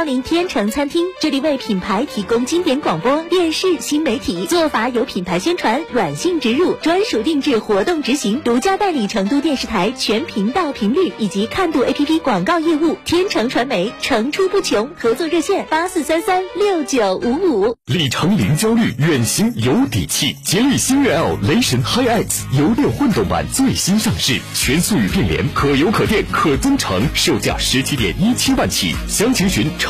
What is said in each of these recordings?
光临天成餐厅，这里为品牌提供经典广播电视新媒体做法有品牌宣传、软性植入、专属定制活动执行，独家代理成都电视台全频道频率以及看度 APP 广告业务。天成传媒层出不穷，合作热线八四三三六九五五。里程零焦虑，远行有底气。吉利星越 L 雷神 HiX 油电混动版最新上市，全速域变联，可油可电可增程，售价十七点一七万起。详情询成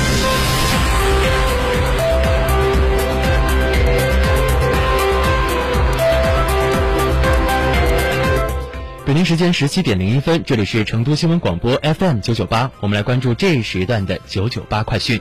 北京时间十七点零一分，这里是成都新闻广播 FM 九九八，我们来关注这一时段的九九八快讯。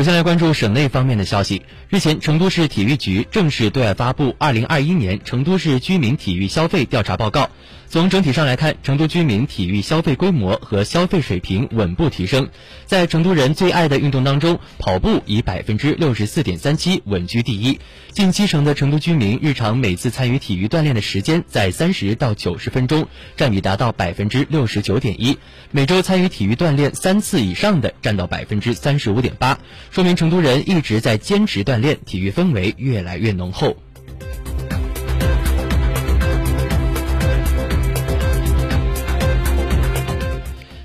首先来关注省内方面的消息。日前，成都市体育局正式对外发布《二零二一年成都市居民体育消费调查报告》。从整体上来看，成都居民体育消费规模和消费水平稳步提升。在成都人最爱的运动当中，跑步以百分之六十四点三七稳居第一。近七成的成都居民日常每次参与体育锻炼的时间在三十到九十分钟，占比达到百分之六十九点一。每周参与体育锻炼三次以上的占到百分之三十五点八，说明成都人一直在坚持锻炼，体育氛围越来越浓厚。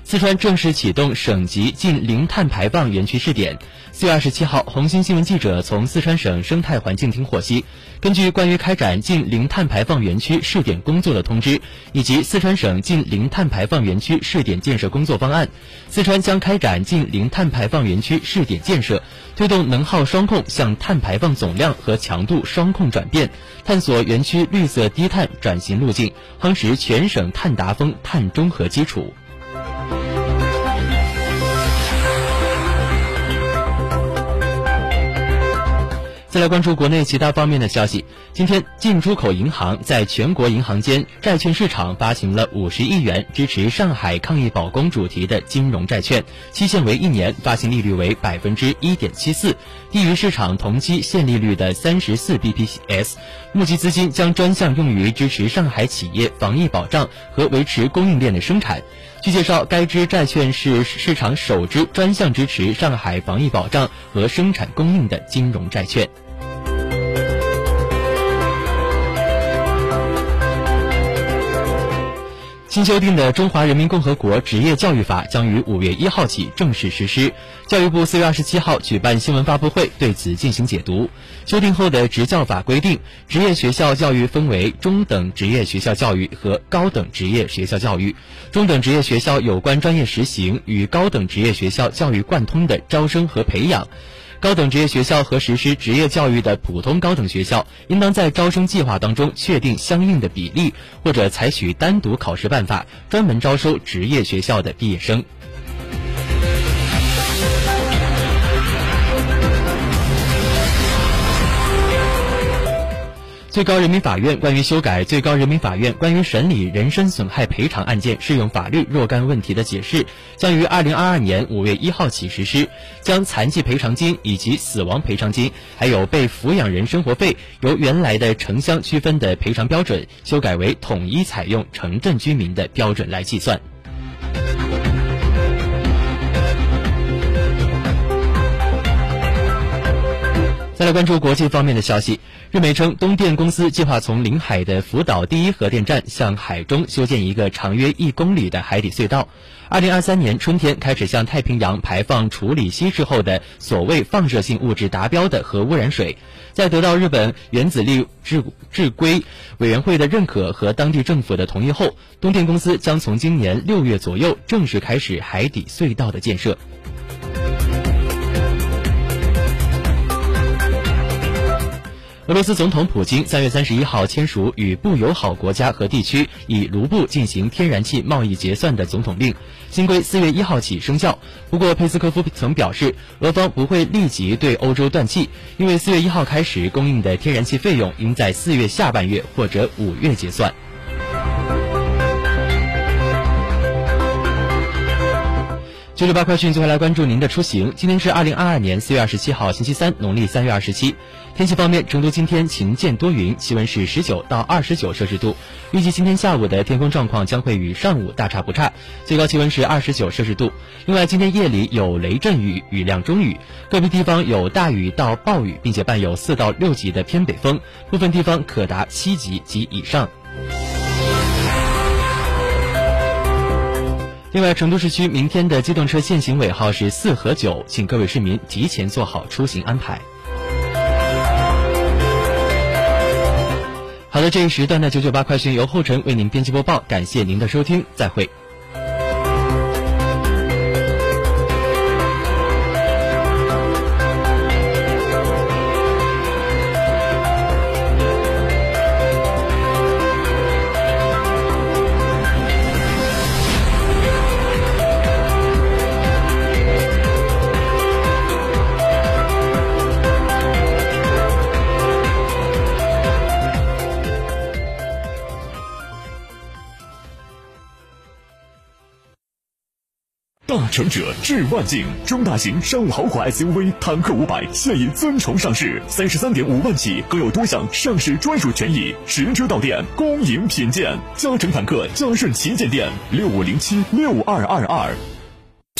四川正式启动省级近零碳排放园区试点。四月二十七号，红星新闻记者从四川省生态环境厅获悉，根据关于开展近零碳排放园区试点工作的通知，以及四川省近零碳排放园区试点建设工作方案，四川将开展近零碳排放园区试点建设，推动能耗双控向碳排放总量和强度双控转变，探索园区绿色低碳转型路径，夯实全省碳达峰、碳中和基础。再来关注国内其他方面的消息。今天，进出口银行在全国银行间债券市场发行了五十亿元支持上海抗疫保供主题的金融债券，期限为一年，发行利率为百分之一点七四，低于市场同期现利率的三十四 bps。募集资金将专项用于支持上海企业防疫保障和维持供应链的生产。据介绍，该支债券是市场首支专项支持上海防疫保障和生产供应的金融债券。新修订的《中华人民共和国职业教育法》将于五月一号起正式实施。教育部四月二十七号举办新闻发布会，对此进行解读。修订后的职教法规定，职业学校教育分为中等职业学校教育和高等职业学校教育。中等职业学校有关专业实行与高等职业学校教育贯通的招生和培养。高等职业学校和实施职业教育的普通高等学校，应当在招生计划当中确定相应的比例，或者采取单独考试办法，专门招收职业学校的毕业生。最高人民法院关于修改最高人民法院关于审理人身损害赔偿案件适用法律若干问题的解释，将于二零二二年五月一号起实施，将残疾赔偿金以及死亡赔偿金，还有被抚养人生活费由原来的城乡区分的赔偿标准，修改为统一采用城镇居民的标准来计算。再来关注国际方面的消息，日媒称东电公司计划从临海的福岛第一核电站向海中修建一个长约一公里的海底隧道。二零二三年春天开始向太平洋排放处理稀释后的所谓放射性物质达标的核污染水，在得到日本原子力制制规委员会的认可和当地政府的同意后，东电公司将从今年六月左右正式开始海底隧道的建设。俄罗斯总统普京三月三十一号签署与不友好国家和地区以卢布进行天然气贸易结算的总统令，新规四月一号起生效。不过，佩斯科夫曾表示，俄方不会立即对欧洲断气，因为四月一号开始供应的天然气费用应在四月下半月或者五月结算。九九八快讯，接下来关注您的出行。今天是二零二二年四月二十七号，星期三，农历三月二十七。天气方面，成都今天晴间多云，气温是十九到二十九摄氏度。预计今天下午的天空状况将会与上午大差不差，最高气温是二十九摄氏度。另外，今天夜里有雷阵雨，雨量中雨，个别地方有大雨到暴雨，并且伴有四到六级的偏北风，部分地方可达七级及以上。另外，成都市区明天的机动车限行尾号是四和九，请各位市民提前做好出行安排。好的，这一时段的九九八快讯由后晨为您编辑播报，感谢您的收听，再会。大成者致万境，中大型商务豪华 SUV 坦克五百现已尊崇上市，三十三点五万起，更有多项上市专属权益，实车到店，恭迎品鉴。嘉诚坦克嘉顺旗舰店六五零七六二二二。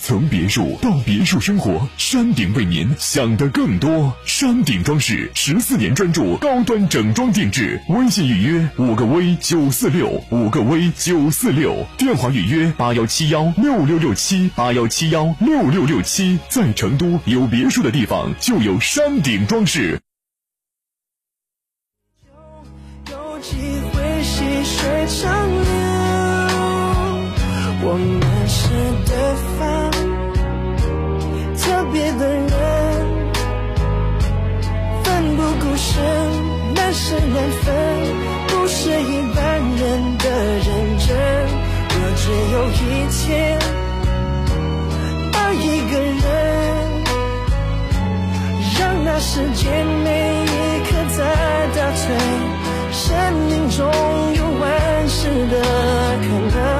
从别墅到别墅生活，山顶为您想的更多。山顶装饰十四年专注高端整装定制，微信预约五个 V 九四六五个 V 九四六，电话预约八幺七幺六六六七八幺七幺六六六七。在成都有别墅的地方就有山顶装饰。有机会细水长流，我们是对方别的人奋不顾身难舍难分不是一般人的认真若只有一天爱一个人让那时间每一刻在倒退生命中有万事的可能。